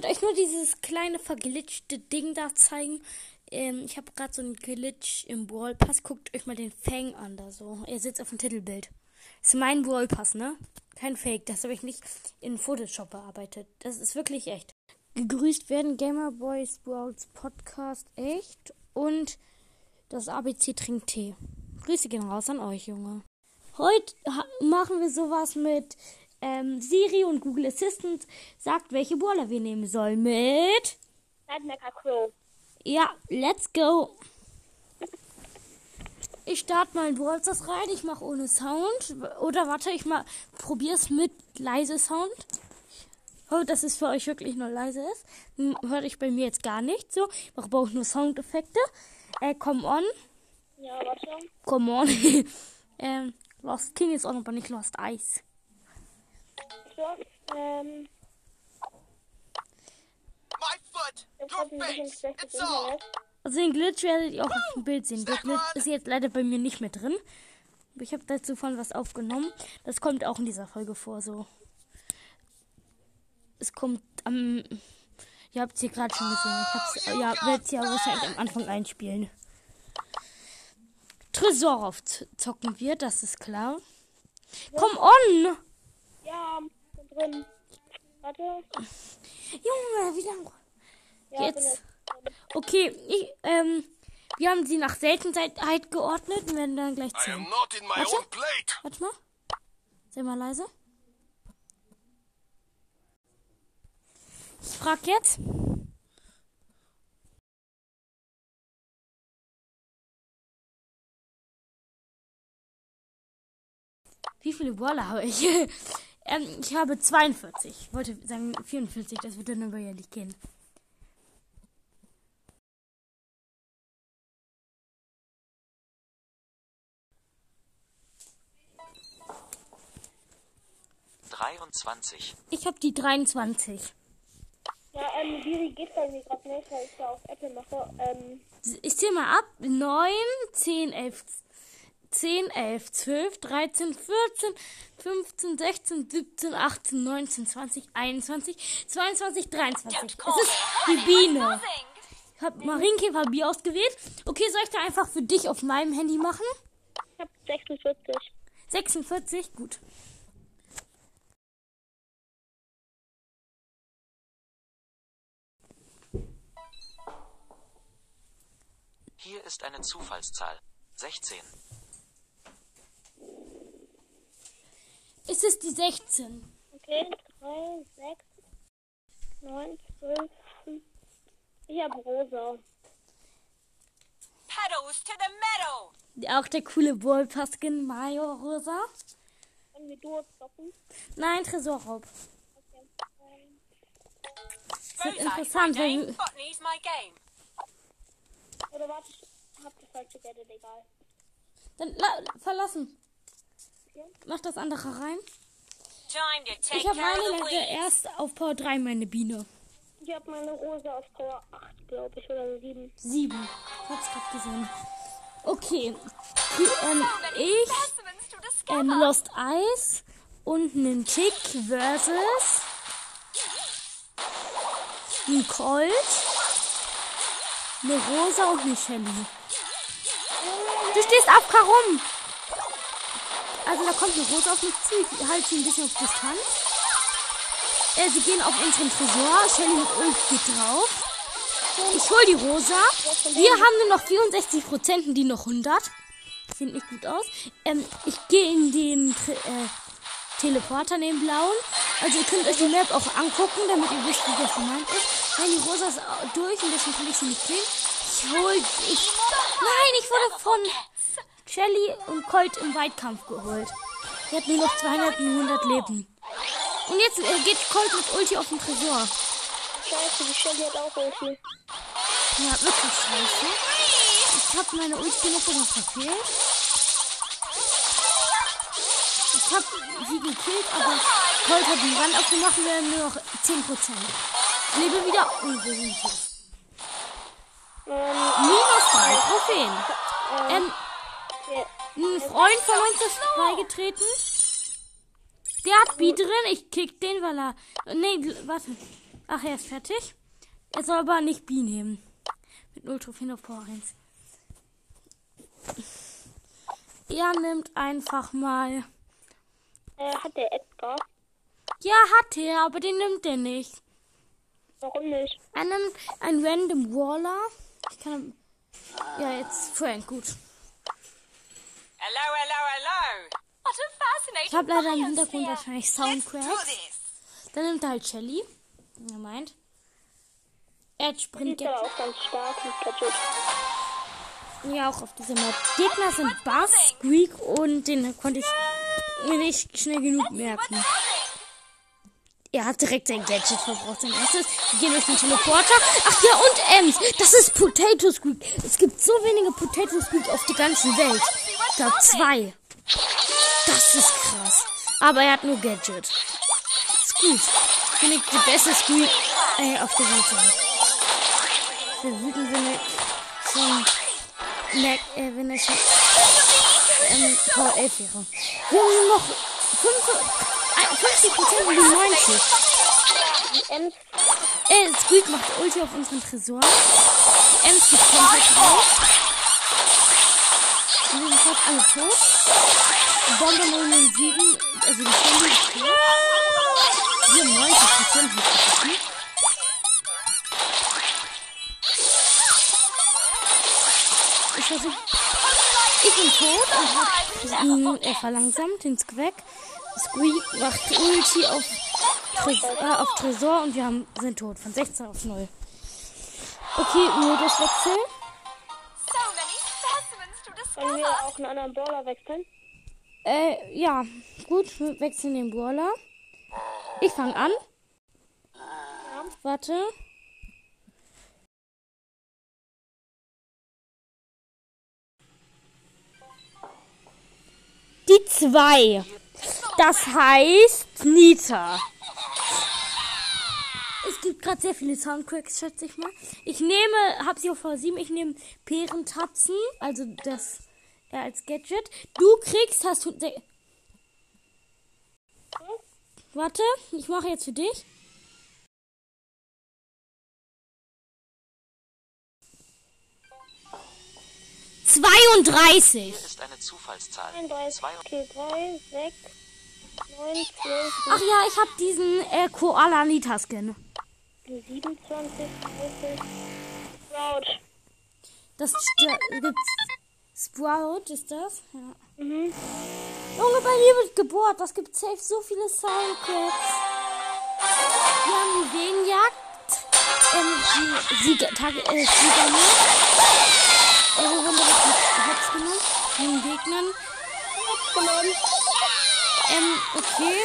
wollte euch nur dieses kleine verglitschte Ding da zeigen. Ähm, ich habe gerade so einen Glitch im Brawl Pass. Guckt euch mal den Fang an da so. Er sitzt auf dem Titelbild. Ist mein Brawl Pass, ne? Kein Fake. Das habe ich nicht in Photoshop bearbeitet. Das ist wirklich echt. Gegrüßt werden Gamer Boys Brawls Podcast echt und das ABC trinkt Tee. Grüße gehen raus an euch, Junge. Heute machen wir sowas mit ähm, Siri und Google Assistant sagt, welche Brawler wir nehmen sollen. Mit Crow. Ja, let's go. Ich starte mal in Brawl Stars rein. Ich mache ohne Sound. Oder warte, ich mal probier's mit leise Sound. Oh, dass es für euch wirklich nur leise ist. Hm, Hört ich bei mir jetzt gar nicht so. Ich auch nur Soundeffekte. Äh, come on. Ja, warte. Come on. ähm, Lost King ist auch noch aber nicht Lost Ice. All! Internet. Also den Glitch werdet ihr auch auf dem Bild sehen. Der Glitch ist jetzt leider bei mir nicht mehr drin. Aber ich habe dazu von was aufgenommen. Das kommt auch in dieser Folge vor, so. Es kommt am. ihr habt es hier gerade schon gesehen. Ich hab's, ja, werde es ja wahrscheinlich am Anfang einspielen. Tresor aufzocken wir, das ist klar. Come on! Ja, drin. Warte. Junge, wie lange? Ja, Jetzt. Okay, ich, ähm, wir haben sie nach Seltenheit geordnet und werden dann gleich zählen. Warte. Warte mal. Sei mal leise. Ich frag jetzt. Wie viele Brawler habe ich? ähm, ich habe 42. Ich wollte sagen 44, das wird dann aber ja nicht gehen. dreiundzwanzig, Ich habe die 23. Ja, ähm, Siri geht bei mir gerade nicht, weil ich da auf Apple mache. Ähm, Ich zähle mal ab. 9, 10, 11, 10, 11, 12, 13, 14, 15, 16, 17, 18, 19, 20, 21, 22, 23. Es ist die Biene. Ich habe Marienkäfer Bier ausgewählt. Okay, soll ich da einfach für dich auf meinem Handy machen? ich habe 46. 46, gut. hier ist eine Zufallszahl, sechzehn, Es ist die 16. Okay, 3, 6, 9, 12, 5. Ich habe rosa. Pedals to the meadow! Auch der coole Ballpaskin Mayo Rosa. Können wir Duo zocken? Nein, Tresorraub. Okay. Ähm, Das wird Rosa is my interessant, game. oder warte, ich hab das falsche Gadget, egal. Dann la verlassen. Mach das andere rein. Ich habe meine Leute erst auf Power 3, meine Biene. Ich habe meine Rose auf Power 8, glaube ich, oder 7. 7. Ich hab's gerade gesehen. Okay. Die, ähm, ich, ähm, Lost Ice und einen Tick versus ein Colt, eine Rosa und eine Shelly. Du stehst AFK rum. Also da kommt eine Rosa auf mich zu. Ich halte sie ein bisschen auf Distanz. Äh, sie gehen auf unseren Tresor. Shelly mit Ult geht drauf. Ich hol die Rosa. Wir haben nur noch 64 Prozent und die noch 100. Sieht nicht gut aus. Ähm, ich gehe in den Tre äh, Teleporter, den blauen. Also ihr könnt euch die Map auch angucken, damit ihr wisst, wie das gemeint ist. Nein, die Rosa ist durch und deswegen kann ich sie nicht killen. Ich hol... Ich, nein, ich wurde von Shelly und Colt im Weitkampf geholt. Die hat nur noch 200 und 100 Leben. Und jetzt äh, geht Colt mit Ulti auf den Tresor. Scheiße, die Shelly hat auch Ulti. Ja, wirklich scheiße. Ich habe meine Ulti noch sogar verfehlt. Ich habe sie gekillt, aber Colt hat den Rand aufgemacht und wir haben nur noch 10%. Ich lebe wieder. Ähm, Minus drei Trophäen. Ähm, ja. Ein Freund von uns ist beigetreten. Der hat B drin. Ich kick den, weil er. Nee, warte. Ach, er ist fertig. Er soll aber nicht B nehmen. Mit 0 Trophäen auf Power 1. Er nimmt einfach mal. Äh, hat der Edgar? Ja, hat er, aber den nimmt er nicht. Warum nicht? Er nimmt einen random Waller. Ich kann. Ja, jetzt Frank, gut. Ich habe leider im. Hintergrund wahrscheinlich Let's do Soundcracks. this. Dann nimmt er halt Shelly. Er meint. Er ist aber auch ganz stark mit Gadget. Ja, auch auf dieser Map. Gegner sind Bass, Squeak und den konnte ich mir nicht schnell genug merken. Er hat direkt sein Gadget verbraucht, sein erstes. Wir gehen durch den Teleporter. Ach ja, und Ems. Das ist Potato Squeak. Es gibt so wenige Potato Squeak auf der ganzen Welt. Glaube zwei. Das ist krass. Aber er hat nur Gadget. Squeak. Finde ich die beste Squeak äh, auf der Welt. wäre wütend, wenn er schon merkt, äh, wenn er schon ähm, Power 11 wäre. Wir haben noch 50 Prozent und die 90. Die Ems Äh, Squeak macht Ulti auf unseren Tresor. Ems geht komplett drauf. Wir sind fast alle tot. Bombe 007, also die Stunde ist tot. Wir haben 90 Prozent. Ich versuche. Ich bin tot und hab ihn äh, verlangsamt, den Squeak. Squeak macht Ulti auf, Tres äh, auf Tresor und wir haben, sind tot. Von 16 auf 0. Okay, Moduswechsel. Können wir auch einen anderen Brawler wechseln? Äh, ja. Gut, wir wechseln den Brawler. Ich fange an. Warte. Die zwei. Das heißt Nita. Es gibt gerade sehr viele Soundcracks, schätze ich mal. Ich nehme, hab sie auf V7, ich nehme Perentatzen, also das äh, als Gadget. Du kriegst, hast du. se- Warte, ich mache jetzt für dich. Zweiunddreißig. Ist eine Zufallszahl. 31, Zwei- okay, 3, 6, 9, 12, Ach ja, ich habe diesen äh, Koala Nita Skin. 27, 30. Sprout. Das gibt's. Sprout ist das? Ja. Mhm. Junge, bei mir wird gebohrt. Das gibt safe so viele Soundcracks. Wir haben die Venenjagd. Ähm, die Sieger, Tag, äh, Sieger äh, wir wurden direkt mit Hops genommen. Den Gegnern. Genommen. Ähm, okay.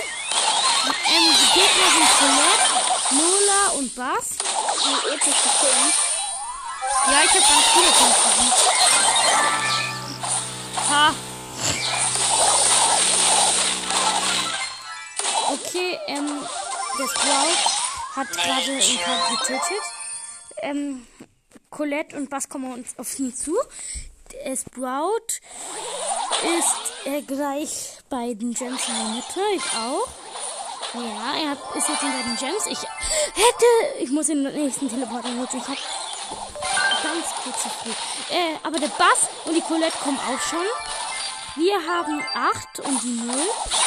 Ähm, die Gegner sind Colette, Lola und Bass. Die epische Film. Ja, ich hab ganz viele Punkte. Ha. Okay, ähm, der Sprout hat gerade ein paar getötet. Ähm, Colette und Bass kommen uns auf ihn zu. Der Sprout ist äh, gleich bei den Gems in der Mitte. Ich auch. Ja, er hat, ist jetzt hinter den Gems. Ich hätte, ich muss den nächsten Teleporter nutzen. Ich hab ganz kurz zu früh. Äh, aber der Bass und die Colette kommen auch schon. Wir haben 8 und die 0. Und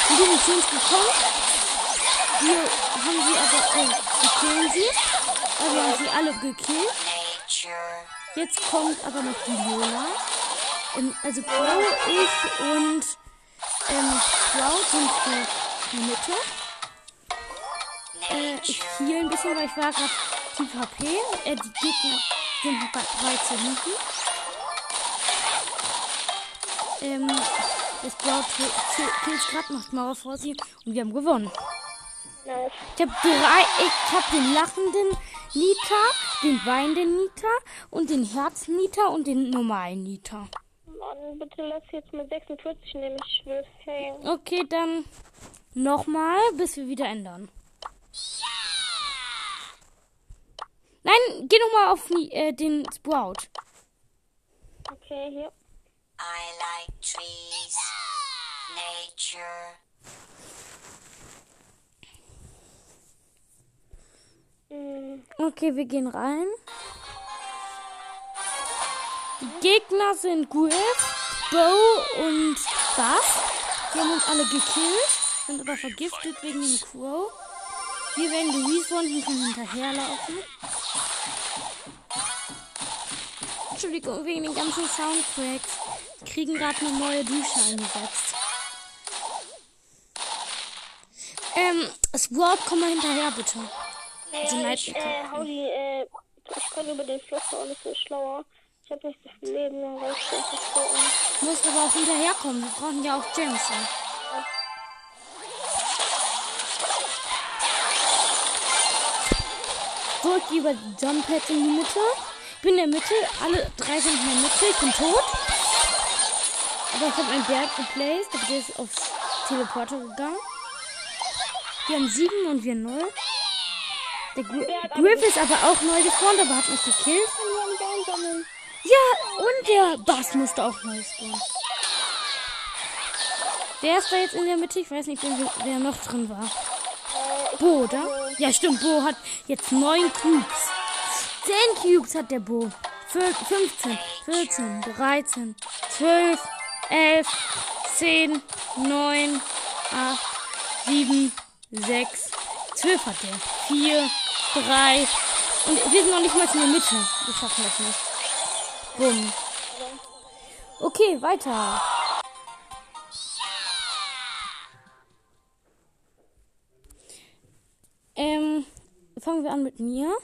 die sind zu uns gekommen. Wir haben sie aber, äh, wir killen sie. Äh, wir haben sie alle gekillt. Jetzt kommt aber noch die Lola. Ähm, also Crow, ich und ähm, Sprout sind für die Mitte. Äh, ich heal ein bisschen, weil ich war gerade tief HP. Äh, die Gegner sind weit zu hinten. Ähm, das killt gerade, macht Mauer vor sie und wir haben gewonnen. Nice. Ich habe drei, ich habe den lachenden Nita, den weinenden Nita und den Herz-Nita und den normalen Nita. Mann, bitte lass jetzt mit 46 nehmen. Ich will failen. Okay, dann nochmal, bis wir wieder ändern. Nein, geh nochmal auf äh, den Sprout. Okay, hier. I like trees, nature. Hm, Okay, wir gehen rein. Die Gegner sind Griff, Bo und Bass. Die haben uns alle gekillt, sind aber vergiftet wegen dem Crow. Wir werden gerespawnt und können hinterherlaufen. Entschuldigung, wegen den ganzen Soundcracks. Wir kriegen gerade eine neue Dusche eingesetzt. Ähm, Sword, komm mal hinterher, bitte. Also äh, Night ich, äh, die, äh, ich kann über den Fluss auch nicht so schlauer. Ich hab nicht so viel Leben, dann reicht das nicht so an. Du musst aber auch hinterherkommen. Wir brauchen ja auch Gems. Ja. Ich gehe über die Jump Pads in die Mitte. Ich bin in der Mitte. Alle drei sind in der Mitte. Ich bin tot. Aber ich habe einen Berg geplaced. Der ist aufs Teleporter gegangen. Wir haben sieben und wir null. Der Gri Griff ist aber auch neu gespawnt, aber hat mich gekillt. Ja, und der Bass musste auch neu spawnen. Wer ist da jetzt in der Mitte? Ich weiß nicht, wer, wer noch drin war. Bo, oder? Ja, stimmt. Bo hat jetzt neun Cubes. Zehn Cubes hat der Bo. Fün- 15, 14, 13, 12, 11, 10, 9, 8, 7, 6, 12 hat der. 4, 3. Und wir sind noch nicht mal in der Mitte. Wir schaffen das nicht. Bumm. Okay, weiter. Ähm, fangen wir an mit mir.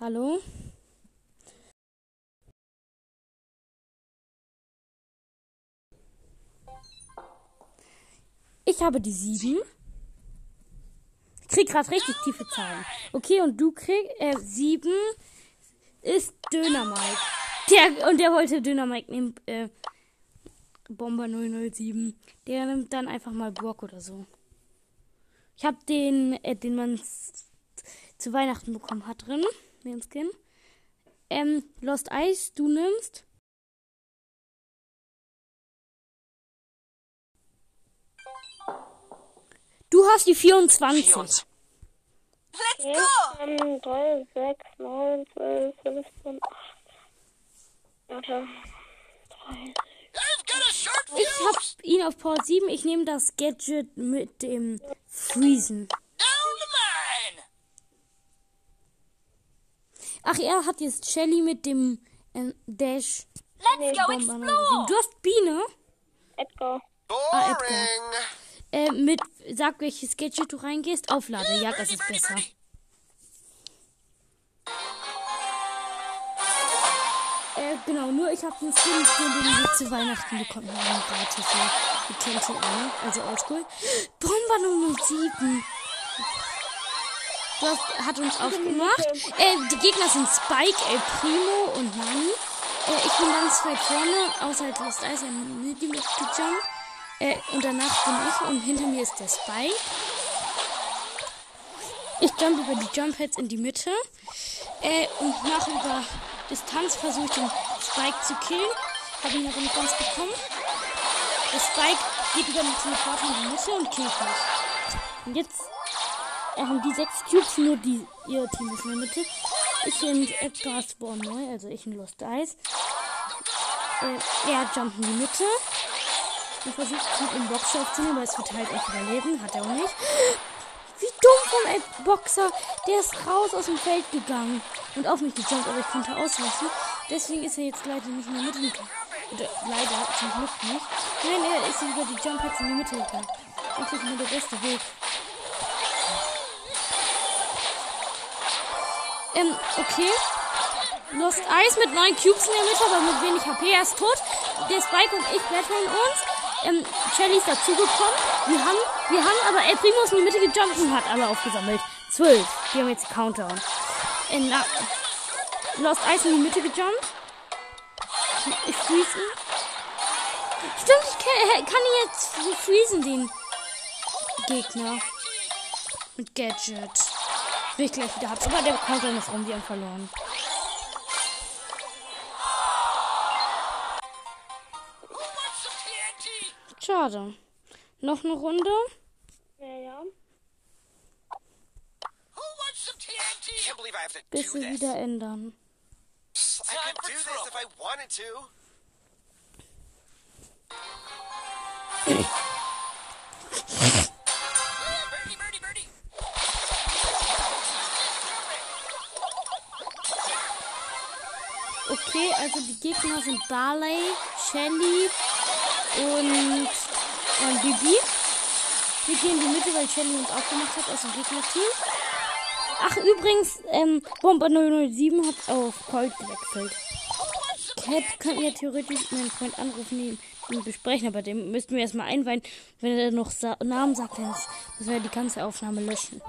Hallo. Ich habe die sieben. Ich krieg gerade richtig tiefe Zahlen. Okay, und du kriegst äh, sieben ist Döner Mike. Der, und der wollte Döner Mike nehmen. Äh, Bomber 007. Der nimmt dann einfach mal Brock oder so. Ich habe den, äh, den man zu Weihnachten bekommen hat drin. Den Skin. Ähm, Lost Ice, du nimmst. Du hast die 24. 24. Let's go! ähm, 3, 6, 9, 12, 15, 8. Warte. 3. Ich hab ihn auf Power 7. Ich nehme das Gadget mit dem Freezen. Ach, er hat jetzt Shelly mit dem ähm, Dash. Let's go explore! Du hast Biene. Edgar. Ah, Edgar. Äh, mit, sag welches Gadget du reingehst. Auflade. Ja, das ist besser. Äh, genau, nur ich habe einen Skin, den, den wir zu Weihnachten bekommen haben. Gratis, ja. Ihr kennt ihn alle, also oldschool. Bomber 007. Das hat uns aufgemacht. Äh, die Gegner sind Spike, El Primo und Nani. Äh, ich bin ganz weit vorne, außer halt Lost und mit dem gejumpt. Äh, und danach bin ich und hinter mir ist der Spike. Ich jump über die Jump Heads in die Mitte. Äh, und nach über Distanz versuche ich den Spike zu killen. Habe ihn aber nicht ganz bekommen. Der Spike geht über den Teleporter in die Mitte und killt mich. Und jetzt haben die sechs Cubes, nur die, ihr Team ist in der Mitte. Ich und Edgar Spawn neu, also ich und Lost Ice. Äh, er jumpt in die Mitte. Und versucht mit dem Boxer aufzunehmen, aber es wird halt echt überleben. Hat er auch nicht. Wie dumm vom Boxer. Der ist raus aus dem Feld gegangen und auf mich gejumpt, aber ich konnte ausweichen. Deswegen ist er jetzt leider nicht in der Mitte gegangen. Oder leider, zum Glück nicht. Nein, er ist über die Jump Pads in die Mitte gegangen. Eigentlich nur der beste Weg. Ähm, okay. Lost Ice mit 9 Cubes in der Mitte, aber mit wenig HP. Er ist tot. Der Spike und ich betteln uns. Ähm, Shelly ist dazugekommen. Wir haben, wir haben aber El Primo ist in die Mitte gejumpt und hat alle aufgesammelt. 12. Wir haben jetzt Countdown. Ähm, na, Lost Ice in die Mitte gejumpt. Ich freeze ihn. Stimmt, ich kann, kann ihn jetzt freezen, den Gegner. Mit Gadget. Will ich gleich wieder hab's. Aber der Countdown ist rum, wir haben verloren. Schade. Noch eine Runde. Ja, ja. Who wants some TNT? Okay, also die Gegner sind Barley, Shelly und ähm, Bibi. Wir gehen in die Mitte, weil Shelly uns aufgemacht hat aus dem Gegnerteam. Ach, übrigens, ähm, Bomber 007 hat auf Colt gewechselt. Cat kann ja theoretisch meinen Freund anrufen, ihn besprechen, aber dem müssten wir erstmal einweihen. Wenn er noch Sa Namen sagt, dann müssen wir die ganze Aufnahme löschen.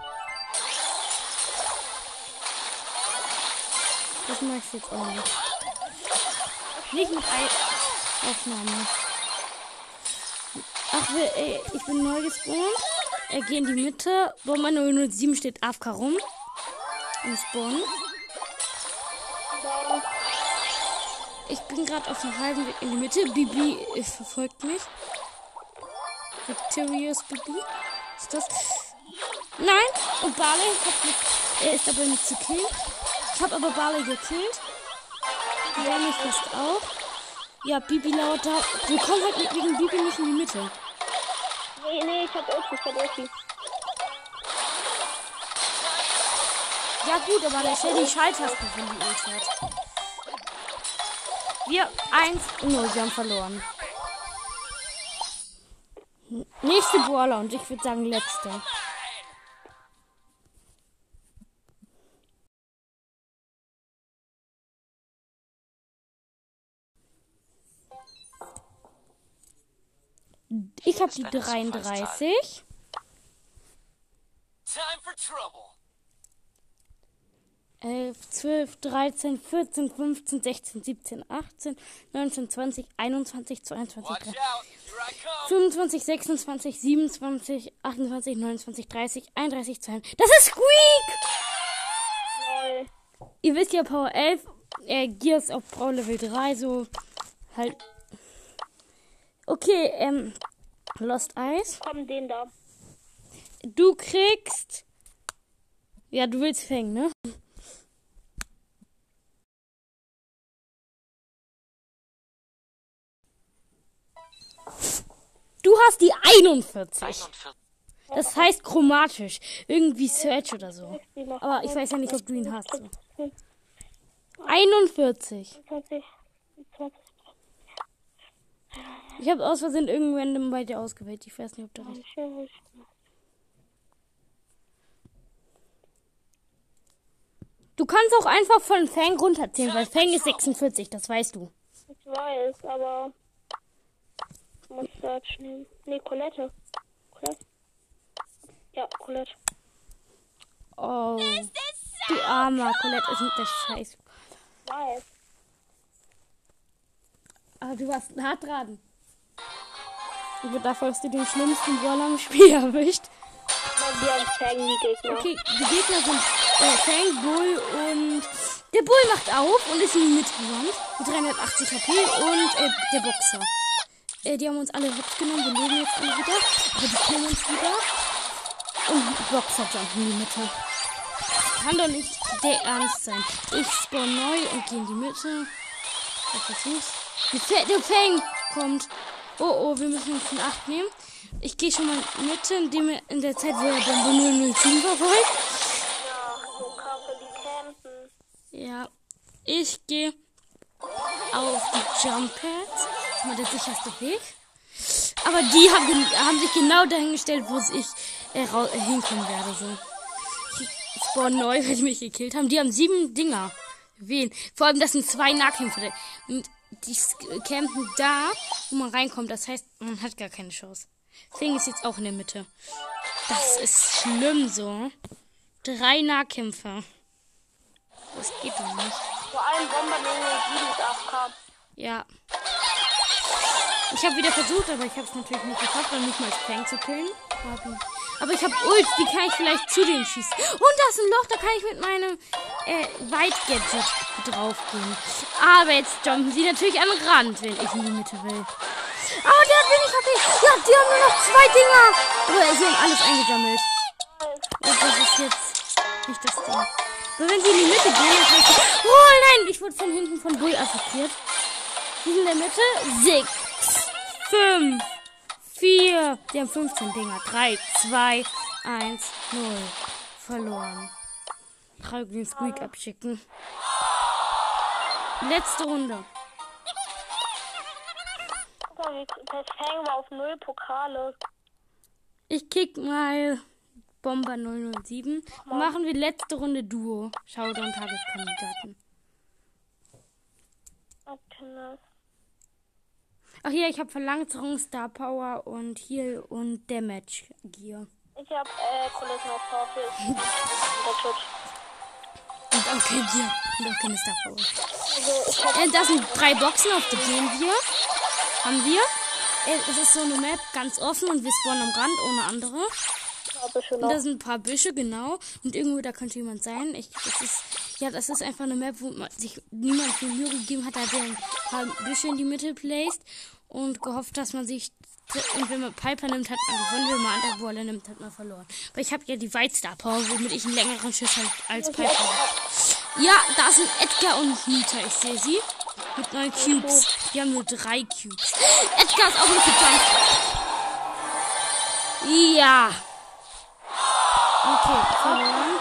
Das mache ich jetzt auch nicht. Nicht mit Aufnahmen. Ach, ey, ich bin neu gespawnt. Er geht in die Mitte. Bomber 007 steht AFK rum. Im Spawn. Ich bin gerade auf dem halben Weg in die Mitte. Bibi verfolgt mich. Victorious Bibi. Ist das? Nein! Und Barley hat mich, er ist aber nicht zu killen. Ich habe aber Barley gekillt. Der mich fast auch. Ja, Bibi lauter. Wir kommen halt mit- wegen Bibi nicht in die Mitte. Nee, nee, ich hab Ulti, ich hab Ulti. Ja gut, aber der stellt die Schalltasten von die Ulti hat. Wir 1 0, wir haben verloren. Nächste Brawler und ich würde sagen letzte. Ich habe die Ist eine 33. Time for trouble. 11, 12, 13, 14, 15, 16, 17, 18, 19, 20, 21, 22, Watch 23, out. Here I come. 25, 26, 27, 28, 29, 30, 31, 32. Das ist Squeak! Lol. Ihr wisst ja, Power 11, äh, Gears auf Pro Level 3, so halt. Okay, ähm, Lost Eyes. Komm, den da. Du kriegst. Ja, du willst Fang, ne? Du hast die 41. 41. Das heißt chromatisch. Irgendwie Search oder so. Aber ich weiß ja nicht, ob du ihn hast. So. 20, 41. 20. Ich habe aus Versehen irgendwann bei dir ausgewählt. Ich weiß nicht, ob du recht. Du kannst auch einfach von Fang runterzählen, weil Fang ist 46, das weißt du. Ich weiß, aber. Ich muss Search nehmen. Nee, Colette. Colette. Ja, Colette. Oh. Du armer Colette ist nicht der Scheiß. Weiß. Aber du warst hart dran. Aber dafür hast du den schlimmsten Brawler im Spiel erwischt. Wir haben Fang, die Gegner. Okay, die Gegner sind äh, Fang, Bull und der Bull macht auf und ist in die Mitte gerannt mit 380 HP und äh, der Boxer. Äh, die haben uns alle hops genommen, wir leben jetzt alle wieder, aber die killen uns wieder. Und Boxer jumpen in die Mitte. Kann doch nicht der Ernst sein. Ich spawn neu und gehe in die Mitte. Ich versuch's. Fa- Der Fang kommt. Oh oh, wir müssen uns in Acht nehmen. Ich gehe schon mal in die Mitte, indem er in der Zeit, wo er Bombe 007 verfolgt. Ja, so kacke, die campen. Ja, ich gehe auf die Jump Pads. Das ist mal der sicherste Weg. Aber die haben, haben sich genau dahingestellt, wo ich äh, äh, hinkommen werde. So. Spawn neu, weil die mich gekillt haben. Die haben sieben Dinger. Wen? Vor allem, das sind zwei Nahkämpfer. Und die campen da, wo man reinkommt. Das heißt, man hat gar keine Chance. Fing ist jetzt auch in der Mitte. Das ist schlimm so. Drei Nahkämpfer. Das geht doch nicht. Vor allem Bomber 007 ist AFK. Ja. Ich habe wieder versucht, aber ich habe es natürlich nicht geschafft, dann nicht mal Fang zu killen. Aber- Aber ich habe Ult, die kann ich vielleicht zu denen schießen. Und da ist ein Loch, da kann ich mit meinem äh, White Gadget draufgehen. Aber jetzt jumpen sie natürlich am Rand, wenn ich in die Mitte will. Ah, der hat wenig HP. Ja, die haben nur noch zwei Dinger. Aber sie haben alles eingesammelt. Und das ist jetzt nicht das Ding. Aber wenn sie in die Mitte gehen, dann kann ich... Oh nein, ich wurde von hinten von Bull attackiert. Sind in der Mitte. Sechs, fünf, vier. Die haben 15 Dinger. Drei, zwei, eins, null. Verloren. Drei den Squeak abschicken. Letzte Runde. Guck mal, wie- das hängen wir auf null Pokale. Ich kick mal Bomber 007. Dann machen wir letzte Runde Duo. Showdown Tageskandidaten. Okay. Ach hier, ich habe Verlangsamung, Star Power und Heal und Damage Gear. Ich hab äh, Kulissen auf Powerful. Der Twitch. Und auch kein Gear. Und auch keine Star Power. Also, Äh, das sind drei Boxen, auf die gehen wir. Haben wir. Äh, es ist so eine Map, ganz offen und wir spawnen am Rand ohne andere. Und da sind ein paar Büsche, genau. Und irgendwo da könnte jemand sein. Ich, das ist, ja, das ist einfach eine Map, wo man sich niemand viel Mühe gegeben hat. Da hat er ein paar Büsche in die Mitte placed und gehofft, dass man sich. Und wenn man Piper nimmt, hat man gewonnen. Wenn man andere Waller nimmt, hat man verloren. Aber ich habe ja die White Star Power, womit ich einen längeren Schuss halt als Piper habe. Ja, da sind Edgar und Nita. Ich sehe sie. Mit neun Cubes. Die haben nur drei Cubes. Edgar ist auch nicht gejumpt. Ja. Okay, verloren.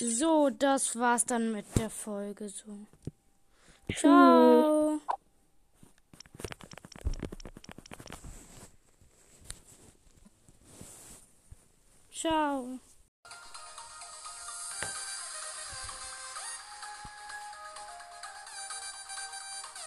So, das war's dann mit der Folge so. Ciao. Ciao.